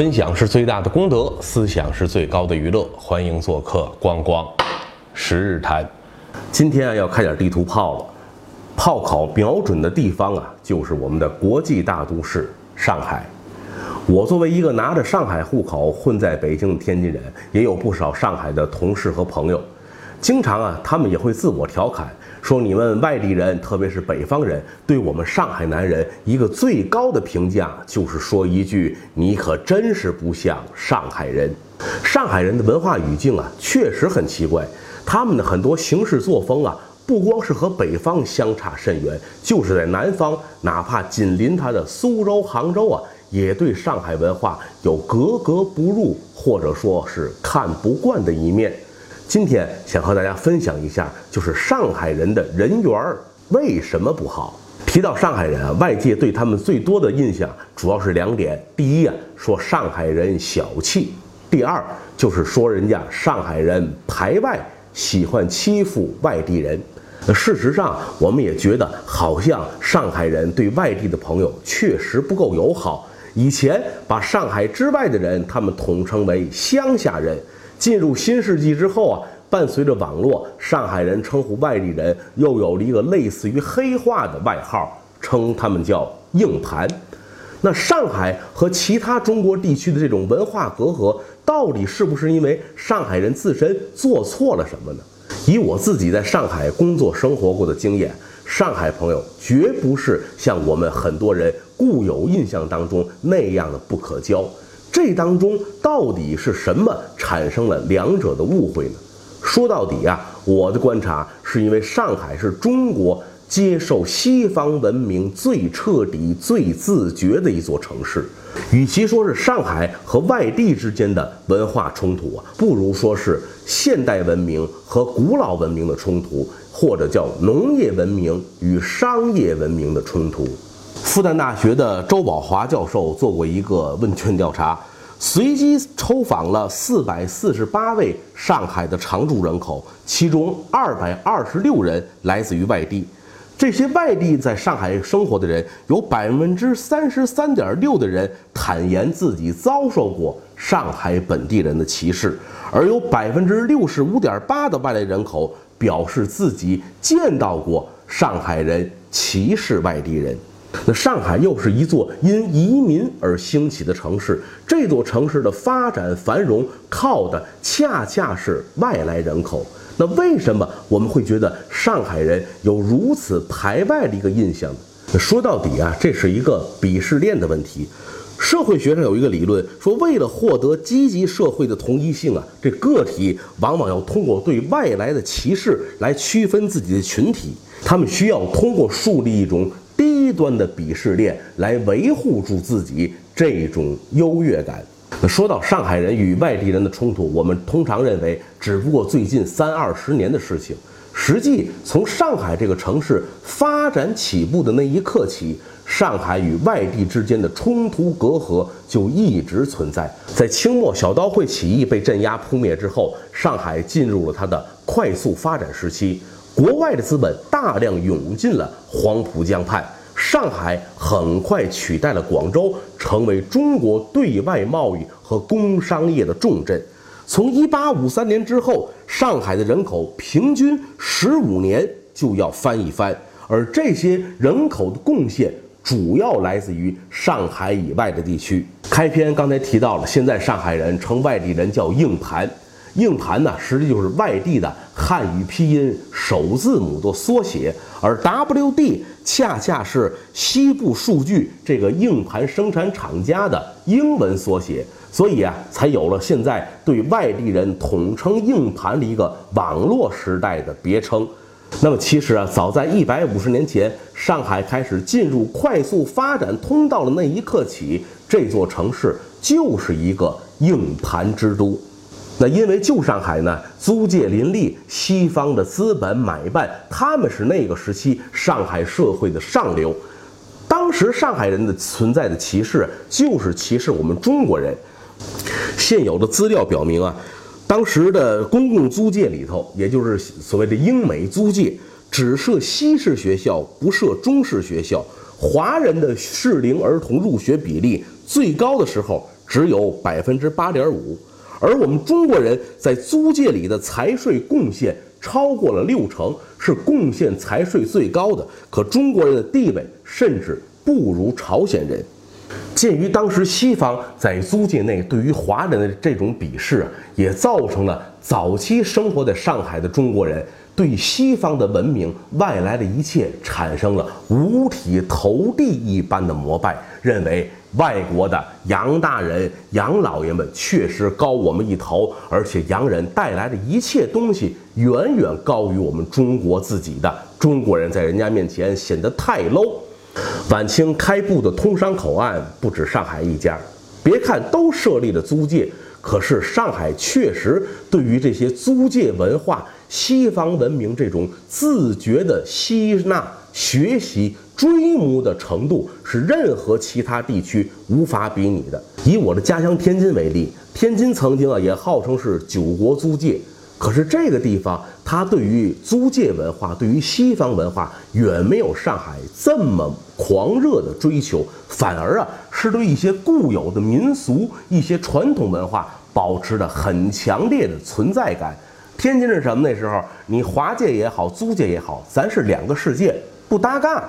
分享是最大的功德，思想是最高的娱乐。欢迎做客光光十日谈。今天啊，要开点地图炮了。炮口瞄准的地方啊，就是我们的国际大都市上海。我作为一个拿着上海户口混在北京的天津人，也有不少上海的同事和朋友。经常啊，他们也会自我调侃说：“你们外地人，特别是北方人，对我们上海男人一个最高的评价，就是说一句‘你可真是不像上海人’。上海人的文化语境啊，确实很奇怪。他们的很多行事作风啊，不光是和北方相差甚远，就是在南方，哪怕紧邻他的苏州、杭州啊，也对上海文化有格格不入，或者说是看不惯的一面。”今天想和大家分享一下，就是上海人的人缘为什么不好？提到上海人啊，外界对他们最多的印象主要是两点：第一啊，说上海人小气；第二就是说人家上海人排外，喜欢欺负外地人。事实上，我们也觉得好像上海人对外地的朋友确实不够友好。以前把上海之外的人，他们统称为乡下人。进入新世纪之后啊，伴随着网络，上海人称呼外地人又有了一个类似于黑话的外号，称他们叫“硬盘”。那上海和其他中国地区的这种文化隔阂，到底是不是因为上海人自身做错了什么呢？以我自己在上海工作生活过的经验，上海朋友绝不是像我们很多人固有印象当中那样的不可交。这当中到底是什么产生了两者的误会呢？说到底啊，我的观察是因为上海是中国接受西方文明最彻底、最自觉的一座城市。与其说是上海和外地之间的文化冲突啊，不如说是现代文明和古老文明的冲突，或者叫农业文明与商业文明的冲突。复旦大学的周宝华教授做过一个问卷调查，随机抽访了四百四十八位上海的常住人口，其中二百二十六人来自于外地。这些外地在上海生活的人，有百分之三十三点六的人坦言自己遭受过上海本地人的歧视，而有百分之六十五点八的外来人口表示自己见到过上海人歧视外地人。那上海又是一座因移民而兴起的城市，这座城市的发展繁荣靠的恰恰是外来人口。那为什么我们会觉得上海人有如此排外的一个印象呢？说到底啊，这是一个鄙视链的问题。社会学上有一个理论说，为了获得积极社会的同一性啊，这个体往往要通过对外来的歧视来区分自己的群体，他们需要通过树立一种。低端的鄙视链来维护住自己这种优越感。那说到上海人与外地人的冲突，我们通常认为只不过最近三二十年的事情。实际从上海这个城市发展起步的那一刻起，上海与外地之间的冲突隔阂就一直存在。在清末小刀会起义被镇压扑灭之后，上海进入了它的快速发展时期。国外的资本大量涌进了黄浦江畔，上海很快取代了广州，成为中国对外贸易和工商业的重镇。从1853年之后，上海的人口平均15年就要翻一番，而这些人口的贡献主要来自于上海以外的地区。开篇刚才提到了，现在上海人称外地人叫“硬盘”。硬盘呢，实际就是外地的汉语拼音首字母的缩写，而 WD 恰恰是西部数据这个硬盘生产厂家的英文缩写，所以啊，才有了现在对外地人统称硬盘的一个网络时代的别称。那么，其实啊，早在一百五十年前，上海开始进入快速发展通道的那一刻起，这座城市就是一个硬盘之都。那因为旧上海呢，租界林立，西方的资本买办，他们是那个时期上海社会的上流。当时上海人的存在的歧视，就是歧视我们中国人。现有的资料表明啊，当时的公共租界里头，也就是所谓的英美租界，只设西式学校，不设中式学校。华人的适龄儿童入学比例最高的时候。只有百分之八点五，而我们中国人在租界里的财税贡献超过了六成，是贡献财税最高的。可中国人的地位甚至不如朝鲜人。鉴于当时西方在租界内对于华人的这种鄙视啊，也造成了早期生活在上海的中国人对西方的文明、外来的一切产生了五体投地一般的膜拜，认为外国的洋大人、洋老爷们确实高我们一头，而且洋人带来的一切东西远远高于我们中国自己的。中国人在人家面前显得太 low。晚清开埠的通商口岸不止上海一家，别看都设立了租界，可是上海确实对于这些租界文化、西方文明这种自觉的吸纳、学习、追慕的程度，是任何其他地区无法比拟的。以我的家乡天津为例，天津曾经啊也号称是九国租界。可是这个地方，它对于租界文化、对于西方文化，远没有上海这么狂热的追求，反而啊，是对一些固有的民俗、一些传统文化保持着很强烈的存在感。天津是什么？那时候你华界也好，租界也好，咱是两个世界，不搭嘎。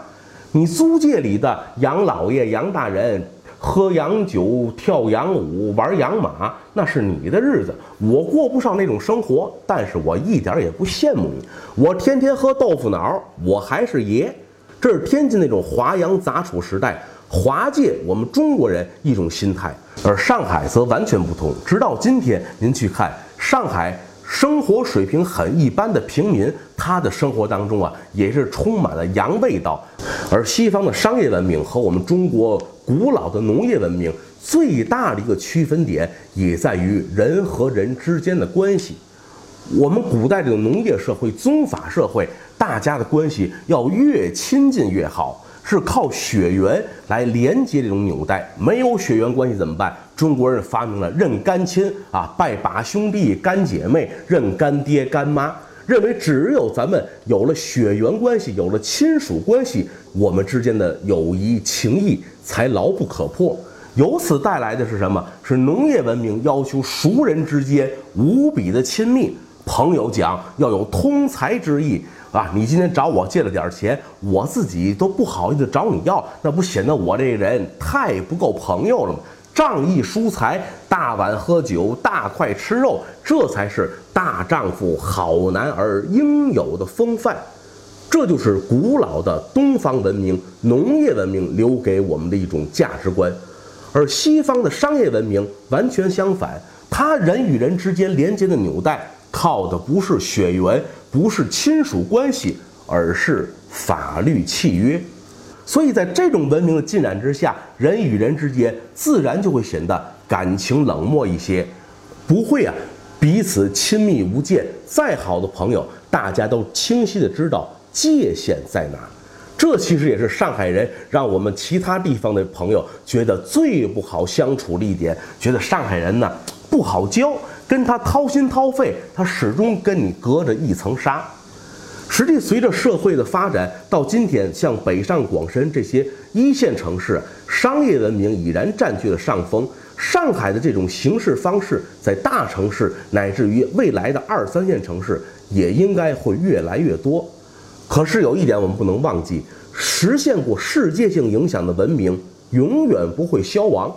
你租界里的杨老爷、杨大人。喝洋酒、跳洋舞、玩洋马，那是你的日子，我过不上那种生活。但是我一点也不羡慕你，我天天喝豆腐脑，我还是爷。这是天津那种华洋杂处时代，华界我们中国人一种心态，而上海则完全不同。直到今天，您去看上海。生活水平很一般的平民，他的生活当中啊，也是充满了洋味道。而西方的商业文明和我们中国古老的农业文明最大的一个区分点，也在于人和人之间的关系。我们古代这个农业社会、宗法社会，大家的关系要越亲近越好。是靠血缘来连接这种纽带，没有血缘关系怎么办？中国人发明了认干亲啊，拜把兄弟、干姐妹，认干爹、干妈，认为只有咱们有了血缘关系，有了亲属关系，我们之间的友谊情谊才牢不可破。由此带来的是什么？是农业文明要求熟人之间无比的亲密，朋友讲要有通财之意。啊，你今天找我借了点钱，我自己都不好意思找你要，那不显得我这人太不够朋友了吗？仗义疏财，大碗喝酒，大块吃肉，这才是大丈夫、好男儿应有的风范。这就是古老的东方文明、农业文明留给我们的一种价值观，而西方的商业文明完全相反，它人与人之间连接的纽带。靠的不是血缘，不是亲属关系，而是法律契约。所以在这种文明的浸染之下，人与人之间自然就会显得感情冷漠一些，不会啊彼此亲密无间。再好的朋友，大家都清晰的知道界限在哪。这其实也是上海人让我们其他地方的朋友觉得最不好相处的一点，觉得上海人呢不好交。跟他掏心掏肺，他始终跟你隔着一层纱。实际随着社会的发展，到今天，像北上广深这些一线城市，商业文明已然占据了上风。上海的这种行事方式，在大城市乃至于未来的二三线城市，也应该会越来越多。可是有一点我们不能忘记：实现过世界性影响的文明，永远不会消亡。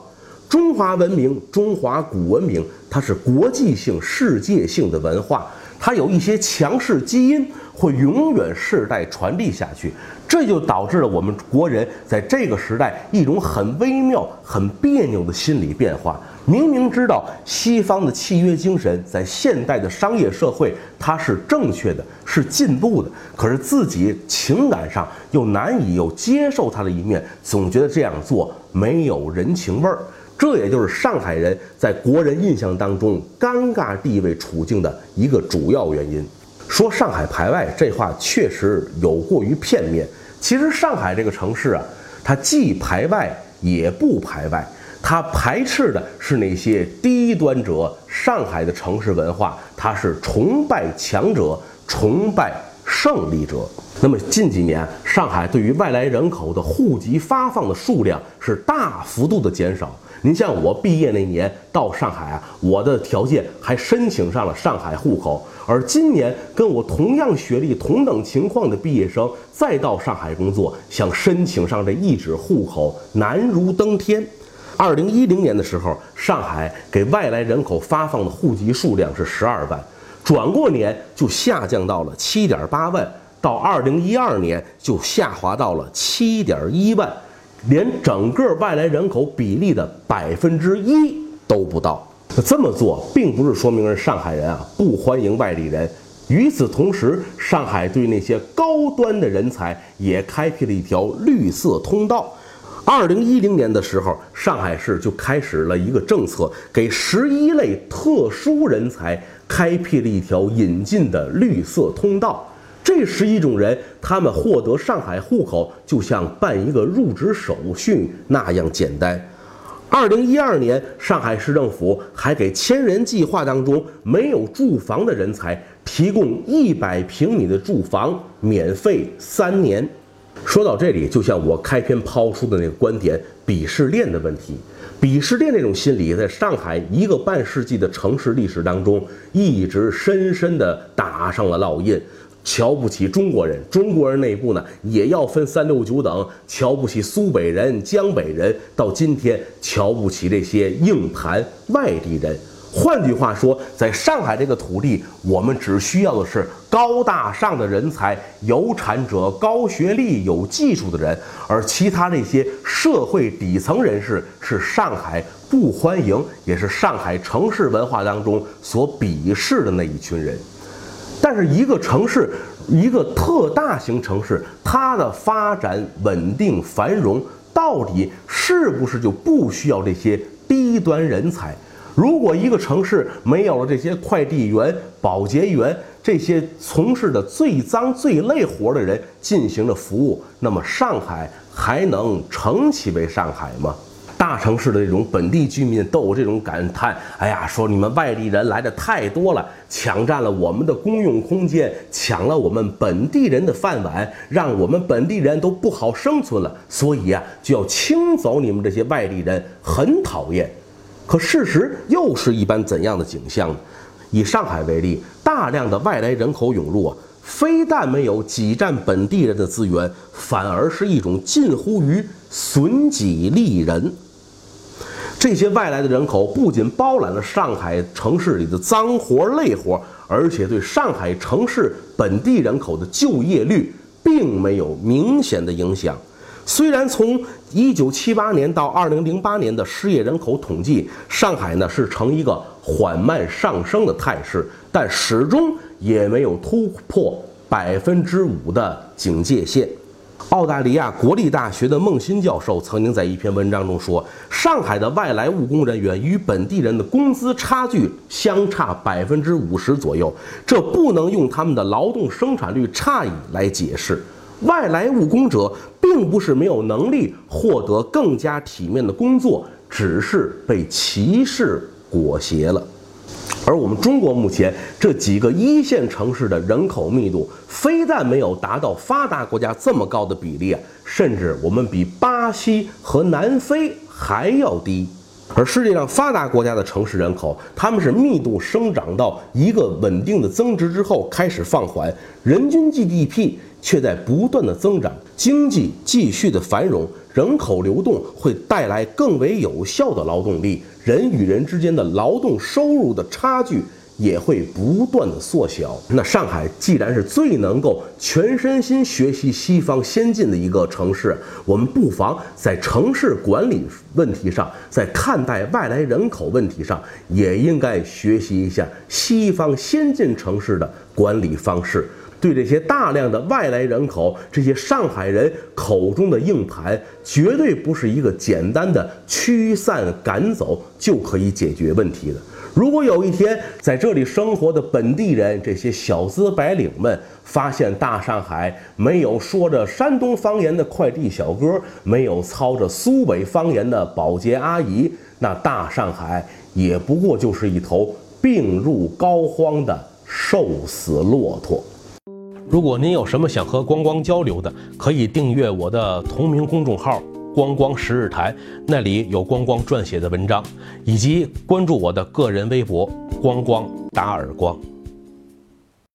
中华文明，中华古文明，它是国际性、世界性的文化，它有一些强势基因，会永远世代传递下去。这就导致了我们国人在这个时代一种很微妙、很别扭的心理变化。明明知道西方的契约精神在现代的商业社会它是正确的，是进步的，可是自己情感上又难以有接受它的一面，总觉得这样做没有人情味儿。这也就是上海人在国人印象当中尴尬地位处境的一个主要原因。说上海排外这话确实有过于片面。其实上海这个城市啊，它既排外也不排外，它排斥的是那些低端者。上海的城市文化，它是崇拜强者，崇拜。胜利者。那么近几年，上海对于外来人口的户籍发放的数量是大幅度的减少。您像我毕业那年到上海啊，我的条件还申请上了上海户口。而今年跟我同样学历、同等情况的毕业生再到上海工作，想申请上这一纸户口难如登天。二零一零年的时候，上海给外来人口发放的户籍数量是十二万，转过年就下降到了七点八万，到二零一二年就下滑到了七点一万。连整个外来人口比例的百分之一都不到。这么做并不是说明上海人啊不欢迎外地人。与此同时，上海对那些高端的人才也开辟了一条绿色通道。二零一零年的时候，上海市就开始了一个政策，给十一类特殊人才开辟了一条引进的绿色通道。这十一种人，他们获得上海户口就像办一个入职手续那样简单。二零一二年，上海市政府还给千人计划当中没有住房的人才提供一百平米的住房，免费三年。说到这里，就像我开篇抛出的那个观点，鄙视链的问题。鄙视链这种心理，在上海一个半世纪的城市历史当中，一直深深地打上了烙印。瞧不起中国人，中国人内部呢也要分三六九等，瞧不起苏北人、江北人，到今天瞧不起这些硬盘外地人。换句话说，在上海这个土地，我们只需要的是高大上的人才、有产者、高学历、有技术的人，而其他那些社会底层人士是上海不欢迎，也是上海城市文化当中所鄙视的那一群人。但是一个城市，一个特大型城市，它的发展稳定繁荣，到底是不是就不需要这些低端人才？如果一个城市没有了这些快递员、保洁员这些从事的最脏最累活的人进行的服务，那么上海还能称其为上海吗？大城市的这种本地居民都有这种感叹：哎呀，说你们外地人来的太多了，抢占了我们的公用空间，抢了我们本地人的饭碗，让我们本地人都不好生存了。所以呀，就要清走你们这些外地人，很讨厌。可事实又是一般怎样的景象呢？以上海为例，大量的外来人口涌入啊，非但没有挤占本地人的资源，反而是一种近乎于损己利人。这些外来的人口不仅包揽了上海城市里的脏活累活，而且对上海城市本地人口的就业率并没有明显的影响。虽然从1978年到2008年的失业人口统计，上海呢是呈一个缓慢上升的态势，但始终也没有突破百分之五的警戒线。澳大利亚国立大学的孟新教授曾经在一篇文章中说，上海的外来务工人员与本地人的工资差距相差百分之五十左右，这不能用他们的劳动生产率差异来解释。外来务工者并不是没有能力获得更加体面的工作，只是被歧视裹挟了。而我们中国目前这几个一线城市的人口密度，非但没有达到发达国家这么高的比例啊，甚至我们比巴西和南非还要低。而世界上发达国家的城市人口，他们是密度生长到一个稳定的增值之后开始放缓，人均 GDP 却在不断的增长，经济继续的繁荣。人口流动会带来更为有效的劳动力，人与人之间的劳动收入的差距也会不断的缩小。那上海既然是最能够全身心学习西方先进的一个城市，我们不妨在城市管理问题上，在看待外来人口问题上，也应该学习一下西方先进城市的管理方式。对这些大量的外来人口，这些上海人口中的硬盘，绝对不是一个简单的驱散赶走就可以解决问题的。如果有一天在这里生活的本地人，这些小资白领们发现大上海没有说着山东方言的快递小哥，没有操着苏北方言的保洁阿姨，那大上海也不过就是一头病入膏肓的瘦死骆驼。如果您有什么想和光光交流的，可以订阅我的同名公众号“光光十日台”，那里有光光撰写的文章，以及关注我的个人微博“光光打耳光”。